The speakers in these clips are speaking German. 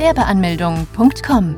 Gewerbeanmeldung.com.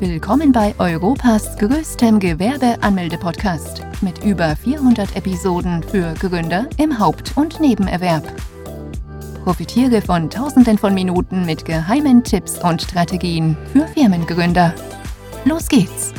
Willkommen bei Europas größtem Gewerbeanmelde-Podcast mit über 400 Episoden für Gründer im Haupt- und Nebenerwerb. Profitiere von Tausenden von Minuten mit geheimen Tipps und Strategien für Firmengründer. Los geht's!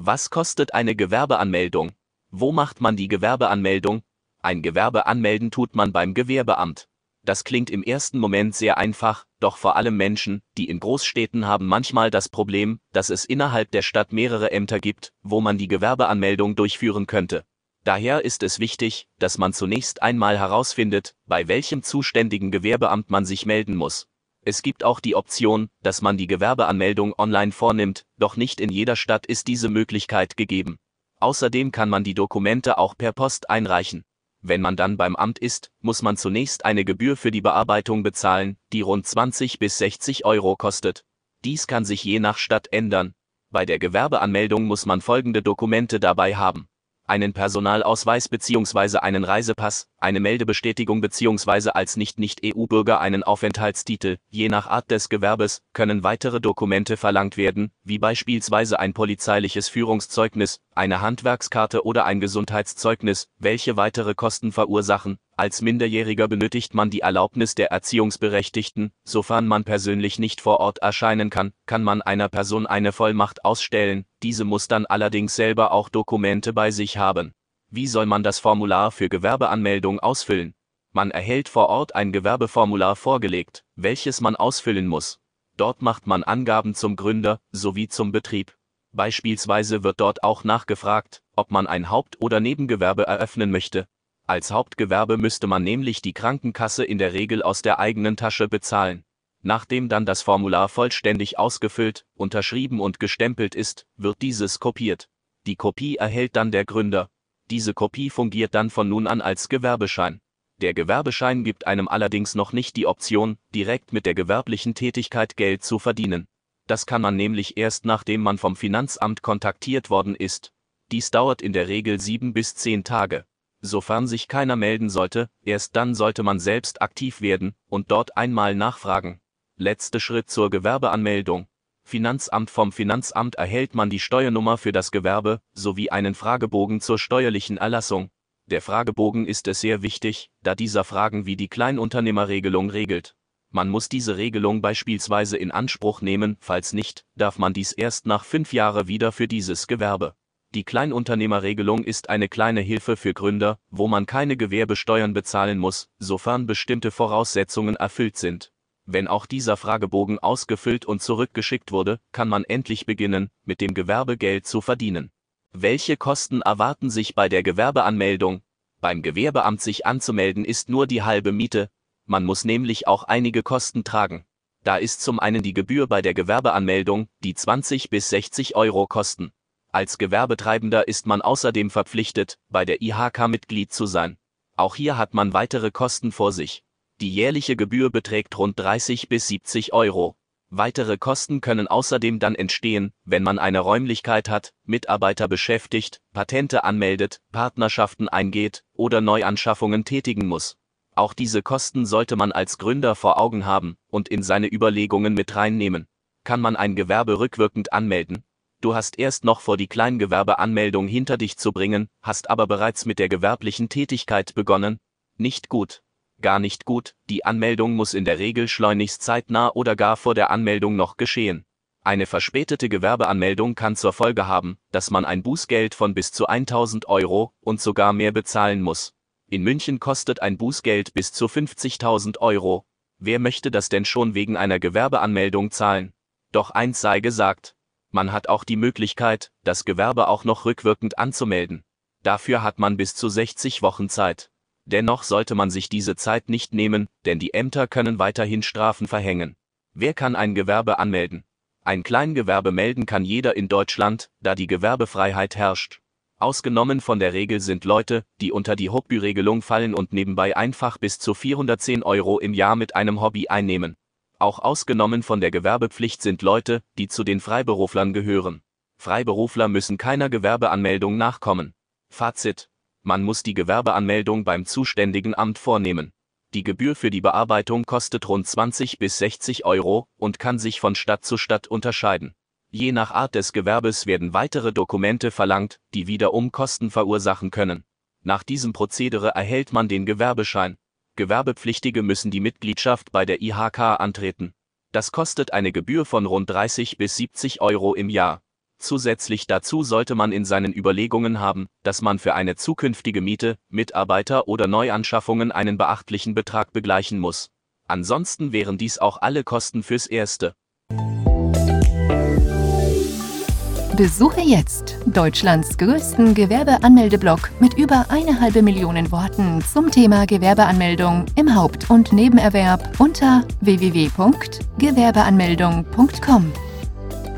Was kostet eine Gewerbeanmeldung? Wo macht man die Gewerbeanmeldung? Ein Gewerbe anmelden tut man beim Gewerbeamt. Das klingt im ersten Moment sehr einfach, doch vor allem Menschen, die in Großstädten haben manchmal das Problem, dass es innerhalb der Stadt mehrere Ämter gibt, wo man die Gewerbeanmeldung durchführen könnte. Daher ist es wichtig, dass man zunächst einmal herausfindet, bei welchem zuständigen Gewerbeamt man sich melden muss. Es gibt auch die Option, dass man die Gewerbeanmeldung online vornimmt, doch nicht in jeder Stadt ist diese Möglichkeit gegeben. Außerdem kann man die Dokumente auch per Post einreichen. Wenn man dann beim Amt ist, muss man zunächst eine Gebühr für die Bearbeitung bezahlen, die rund 20 bis 60 Euro kostet. Dies kann sich je nach Stadt ändern. Bei der Gewerbeanmeldung muss man folgende Dokumente dabei haben einen Personalausweis bzw. einen Reisepass, eine Meldebestätigung bzw. als Nicht-Nicht-EU-Bürger einen Aufenthaltstitel. Je nach Art des Gewerbes können weitere Dokumente verlangt werden, wie beispielsweise ein polizeiliches Führungszeugnis, eine Handwerkskarte oder ein Gesundheitszeugnis, welche weitere Kosten verursachen. Als Minderjähriger benötigt man die Erlaubnis der Erziehungsberechtigten, sofern man persönlich nicht vor Ort erscheinen kann, kann man einer Person eine Vollmacht ausstellen, diese muss dann allerdings selber auch Dokumente bei sich haben. Wie soll man das Formular für Gewerbeanmeldung ausfüllen? Man erhält vor Ort ein Gewerbeformular vorgelegt, welches man ausfüllen muss. Dort macht man Angaben zum Gründer sowie zum Betrieb. Beispielsweise wird dort auch nachgefragt, ob man ein Haupt- oder Nebengewerbe eröffnen möchte. Als Hauptgewerbe müsste man nämlich die Krankenkasse in der Regel aus der eigenen Tasche bezahlen. Nachdem dann das Formular vollständig ausgefüllt, unterschrieben und gestempelt ist, wird dieses kopiert. Die Kopie erhält dann der Gründer. Diese Kopie fungiert dann von nun an als Gewerbeschein. Der Gewerbeschein gibt einem allerdings noch nicht die Option, direkt mit der gewerblichen Tätigkeit Geld zu verdienen. Das kann man nämlich erst nachdem man vom Finanzamt kontaktiert worden ist. Dies dauert in der Regel sieben bis zehn Tage. Sofern sich keiner melden sollte, erst dann sollte man selbst aktiv werden und dort einmal nachfragen. Letzter Schritt zur Gewerbeanmeldung. Finanzamt Vom Finanzamt erhält man die Steuernummer für das Gewerbe sowie einen Fragebogen zur steuerlichen Erlassung. Der Fragebogen ist es sehr wichtig, da dieser Fragen wie die Kleinunternehmerregelung regelt. Man muss diese Regelung beispielsweise in Anspruch nehmen, falls nicht, darf man dies erst nach fünf Jahren wieder für dieses Gewerbe. Die Kleinunternehmerregelung ist eine kleine Hilfe für Gründer, wo man keine Gewerbesteuern bezahlen muss, sofern bestimmte Voraussetzungen erfüllt sind. Wenn auch dieser Fragebogen ausgefüllt und zurückgeschickt wurde, kann man endlich beginnen, mit dem Gewerbe Geld zu verdienen. Welche Kosten erwarten sich bei der Gewerbeanmeldung? Beim Gewerbeamt sich anzumelden ist nur die halbe Miete, man muss nämlich auch einige Kosten tragen. Da ist zum einen die Gebühr bei der Gewerbeanmeldung, die 20 bis 60 Euro kosten. Als Gewerbetreibender ist man außerdem verpflichtet, bei der IHK Mitglied zu sein. Auch hier hat man weitere Kosten vor sich. Die jährliche Gebühr beträgt rund 30 bis 70 Euro. Weitere Kosten können außerdem dann entstehen, wenn man eine Räumlichkeit hat, Mitarbeiter beschäftigt, Patente anmeldet, Partnerschaften eingeht oder Neuanschaffungen tätigen muss. Auch diese Kosten sollte man als Gründer vor Augen haben und in seine Überlegungen mit reinnehmen. Kann man ein Gewerbe rückwirkend anmelden? Du hast erst noch vor die Kleingewerbeanmeldung hinter dich zu bringen, hast aber bereits mit der gewerblichen Tätigkeit begonnen? Nicht gut. Gar nicht gut, die Anmeldung muss in der Regel schleunigst zeitnah oder gar vor der Anmeldung noch geschehen. Eine verspätete Gewerbeanmeldung kann zur Folge haben, dass man ein Bußgeld von bis zu 1000 Euro und sogar mehr bezahlen muss. In München kostet ein Bußgeld bis zu 50.000 Euro. Wer möchte das denn schon wegen einer Gewerbeanmeldung zahlen? Doch eins sei gesagt. Man hat auch die Möglichkeit, das Gewerbe auch noch rückwirkend anzumelden. Dafür hat man bis zu 60 Wochen Zeit. Dennoch sollte man sich diese Zeit nicht nehmen, denn die Ämter können weiterhin Strafen verhängen. Wer kann ein Gewerbe anmelden? Ein Kleingewerbe melden kann jeder in Deutschland, da die Gewerbefreiheit herrscht. Ausgenommen von der Regel sind Leute, die unter die Hobbyregelung fallen und nebenbei einfach bis zu 410 Euro im Jahr mit einem Hobby einnehmen. Auch ausgenommen von der Gewerbepflicht sind Leute, die zu den Freiberuflern gehören. Freiberufler müssen keiner Gewerbeanmeldung nachkommen. Fazit. Man muss die Gewerbeanmeldung beim zuständigen Amt vornehmen. Die Gebühr für die Bearbeitung kostet rund 20 bis 60 Euro und kann sich von Stadt zu Stadt unterscheiden. Je nach Art des Gewerbes werden weitere Dokumente verlangt, die wiederum Kosten verursachen können. Nach diesem Prozedere erhält man den Gewerbeschein. Gewerbepflichtige müssen die Mitgliedschaft bei der IHK antreten. Das kostet eine Gebühr von rund 30 bis 70 Euro im Jahr. Zusätzlich dazu sollte man in seinen Überlegungen haben, dass man für eine zukünftige Miete, Mitarbeiter oder Neuanschaffungen einen beachtlichen Betrag begleichen muss. Ansonsten wären dies auch alle Kosten fürs Erste. Besuche jetzt Deutschlands größten Gewerbeanmeldeblock mit über eine halbe Million Worten zum Thema Gewerbeanmeldung im Haupt- und Nebenerwerb unter www.gewerbeanmeldung.com.